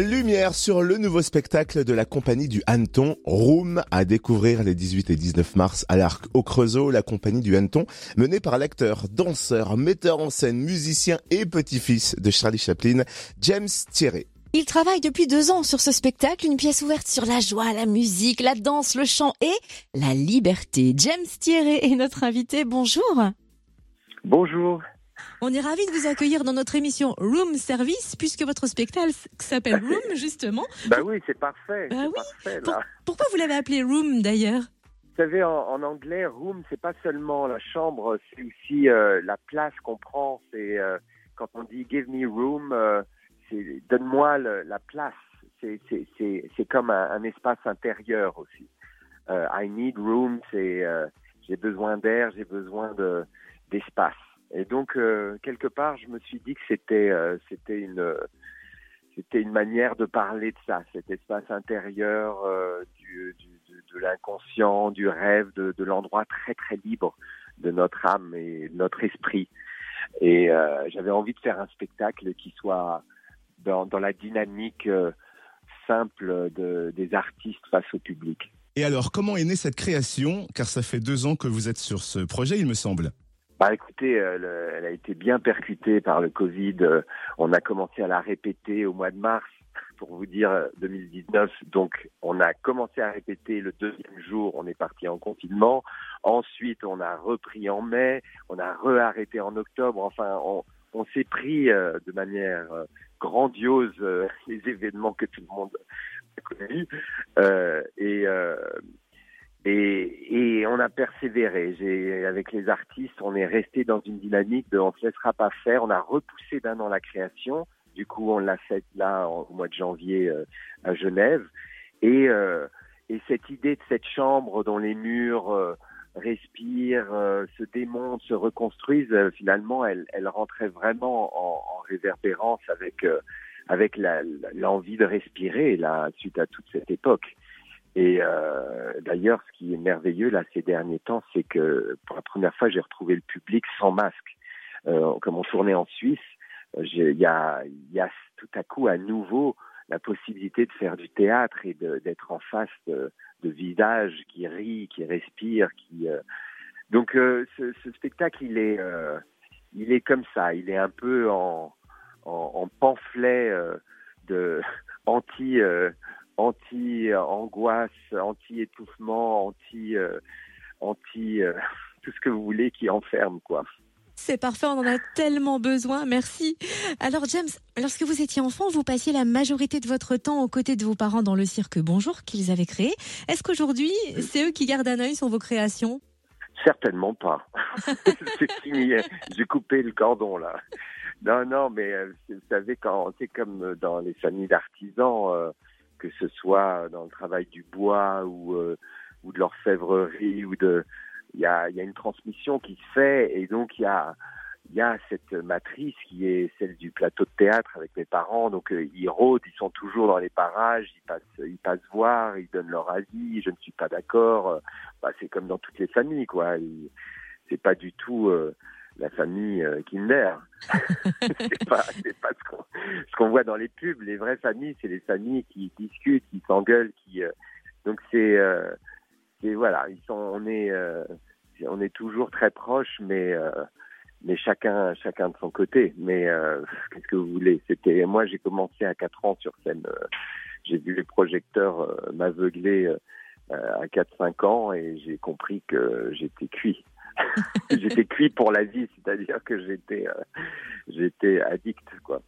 Lumière sur le nouveau spectacle de la compagnie du Hanneton, Room, à découvrir les 18 et 19 mars à l'Arc au Creusot, la compagnie du Hanneton, menée par l'acteur, danseur, metteur en scène, musicien et petit-fils de Charlie Chaplin, James Thierry. Il travaille depuis deux ans sur ce spectacle, une pièce ouverte sur la joie, la musique, la danse, le chant et la liberté. James Thierry est notre invité. Bonjour. Bonjour. On est ravis de vous accueillir dans notre émission Room Service, puisque votre spectacle s'appelle Room, justement. Bah oui, c'est parfait. Bah oui. parfait, là. pourquoi vous l'avez appelé Room d'ailleurs? Vous savez, en, en anglais, room, c'est pas seulement la chambre, c'est aussi euh, la place qu'on prend. C'est euh, quand on dit give me room, euh, c'est donne-moi la place. C'est comme un, un espace intérieur aussi. I need room, c'est j'ai besoin d'air, j'ai besoin de d'espace. Et donc euh, quelque part, je me suis dit que c'était euh, c'était une c'était une manière de parler de ça, cet espace intérieur euh, du, de, l'inconscient, du rêve, de, de l'endroit très très libre de notre âme et de notre esprit. Et j'avais envie de faire un spectacle qui soit dans, dans la dynamique simple de, des artistes face au public. Et alors, comment est née cette création? Car ça fait deux ans que vous êtes sur ce projet, il me semble. Bah écoutez, euh, le- elle a été bien percutée par le Covid. Euh, On a commencé à la répéter au mois de mars, pour vous dire euh, 2019. Donc on a commencé à répéter le deuxième jour, on est parti en confinement. Ensuite on a repris en mai, on a re-arrêté en octobre. Enfin, on, on s'est pris euh, de manière euh, grandiose euh, les événements que tout le monde a connus. Euh, et euh, et, et on a persévéré. Avec les artistes, on est resté dans une dynamique de on se laissera pas faire. On a repoussé d'un an la création. Du coup, on l'a fait là au mois de janvier euh, à Genève. Et, euh, et cette idée de cette chambre dont les murs euh, respirent, se démontent, se reconstruisent, finalement, elle, rentrait vraiment en, en réverbérance avec l'envie de respirer suite à toute cette époque. Et euh, d'ailleurs, ce qui est merveilleux là ces derniers temps, c'est que pour la première fois, j'ai retrouvé le public sans masque. Euh, comme on tournait en Suisse, euh, il y a, y a tout à coup à nouveau la possibilité de faire du théâtre et d'être en face de, de visages qui rient, qui respirent, qui. euh, Donc euh, ce, ce spectacle, il est, euh, il est comme ça. Il est un peu en, en, en pamphlet euh, de anti. Anti-angoisse, anti-étouffement, anti, euh, anti euh, tout ce que vous voulez qui enferme, quoi. C'est parfait, on en a tellement besoin, merci. Alors James, lorsque vous étiez enfant, vous passiez la majorité de votre temps aux côtés de vos parents dans le cirque Bonjour qu'ils avaient créé. Est-ce qu'aujourd'hui, c'est eux qui gardent un œil sur vos créations? Certainement pas. c'est fini. J'ai coupé le cordon là. Non, non, mais euh, vous savez quand c'est comme dans les familles d'artisans, euh, que ce soit dans le travail du bois ou euh, de l'orfèvrerie ou de, il y a une transmission qui se fait et donc il y a cette matrice qui est celle du plateau de théâtre avec mes parents. Donc euh, ils rôdent, ils sont toujours dans les parages, ils passent, ils passent voir, ils donnent leur avis. Je ne suis pas d'accord. Bah, c'est comme dans toutes les familles, quoi. C'est pas du tout euh, la famille euh, Kinder. c'est pas, pas ce qu'on, ce qu'on voit dans les pubs. Les vraies familles, c'est les familles qui discutent, qui s'engueulent, qui. euh, donc c'est, euh, c'est voilà, ils sont, on est, euh, on est toujours très proches, mais. euh, mais chacun chacun de son côté. Mais euh, qu'est-ce que vous voulez? C'était moi j'ai commencé à 4 ans sur scène. j'ai vu les projecteurs m'aveugler à 4-5 ans et j'ai compris que j'étais cuit. j'étais cuit pour la vie, c'est-à-dire que j'étais euh, j'étais addict quoi.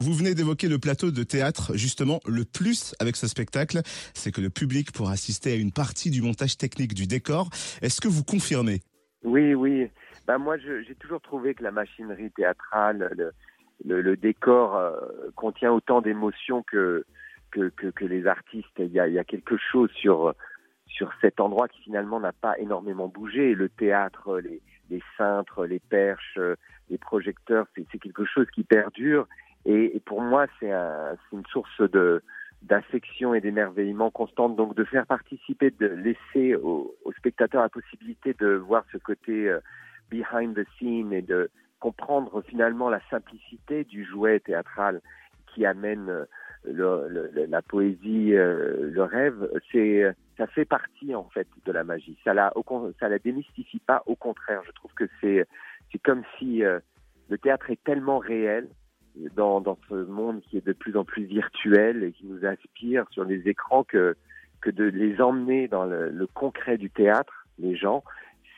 Vous venez d'évoquer le plateau de théâtre, justement, le plus avec ce spectacle, c'est que le public pourra assister à une partie du montage technique du décor. Est-ce que vous confirmez? Oui, oui. Ben moi, j'ai toujours trouvé que la machinerie théâtrale, le, le, le décor euh, contient autant d'émotions que, que, que, que les artistes. Il y a, il y a quelque chose sur, sur cet endroit qui finalement n'a pas énormément bougé. Le théâtre, les, les cintres, les perches, euh, les projecteurs, c'est quelque chose qui perdure. Et, et pour moi, c'est un, une source de d'affection et d'émerveillement constante. Donc de faire participer, de laisser aux, spectateurs la possibilité de voir ce côté euh, behind the scene et de comprendre finalement la simplicité du jouet théâtral qui amène le, la poésie, le rêve, c'est ça fait partie en fait de la magie. Ça la, ça la démystifie pas. Au contraire, je trouve que c'est c'est comme si le théâtre est tellement réel dans, dans ce monde qui est de plus en plus virtuel et qui nous inspire sur les écrans que, que de les emmener dans le, le concret du théâtre, les gens,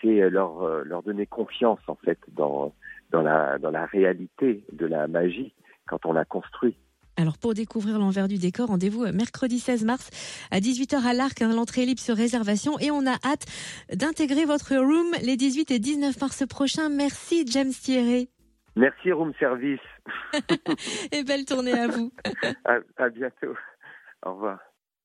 c'est leur, euh, leur donner confiance en fait dans, dans, la, dans la réalité de la magie quand on la construit. Alors pour découvrir l'envers du décor, rendez-vous euh, mercredi 16 mars à 18h à l'Arc, hein, l'entrée libre sur réservation et on a hâte d'intégrer votre room les 18 et 19 mars prochains. Merci James Thierry. Merci Room Service. Et belle tournée à vous. à, à bientôt. Au revoir.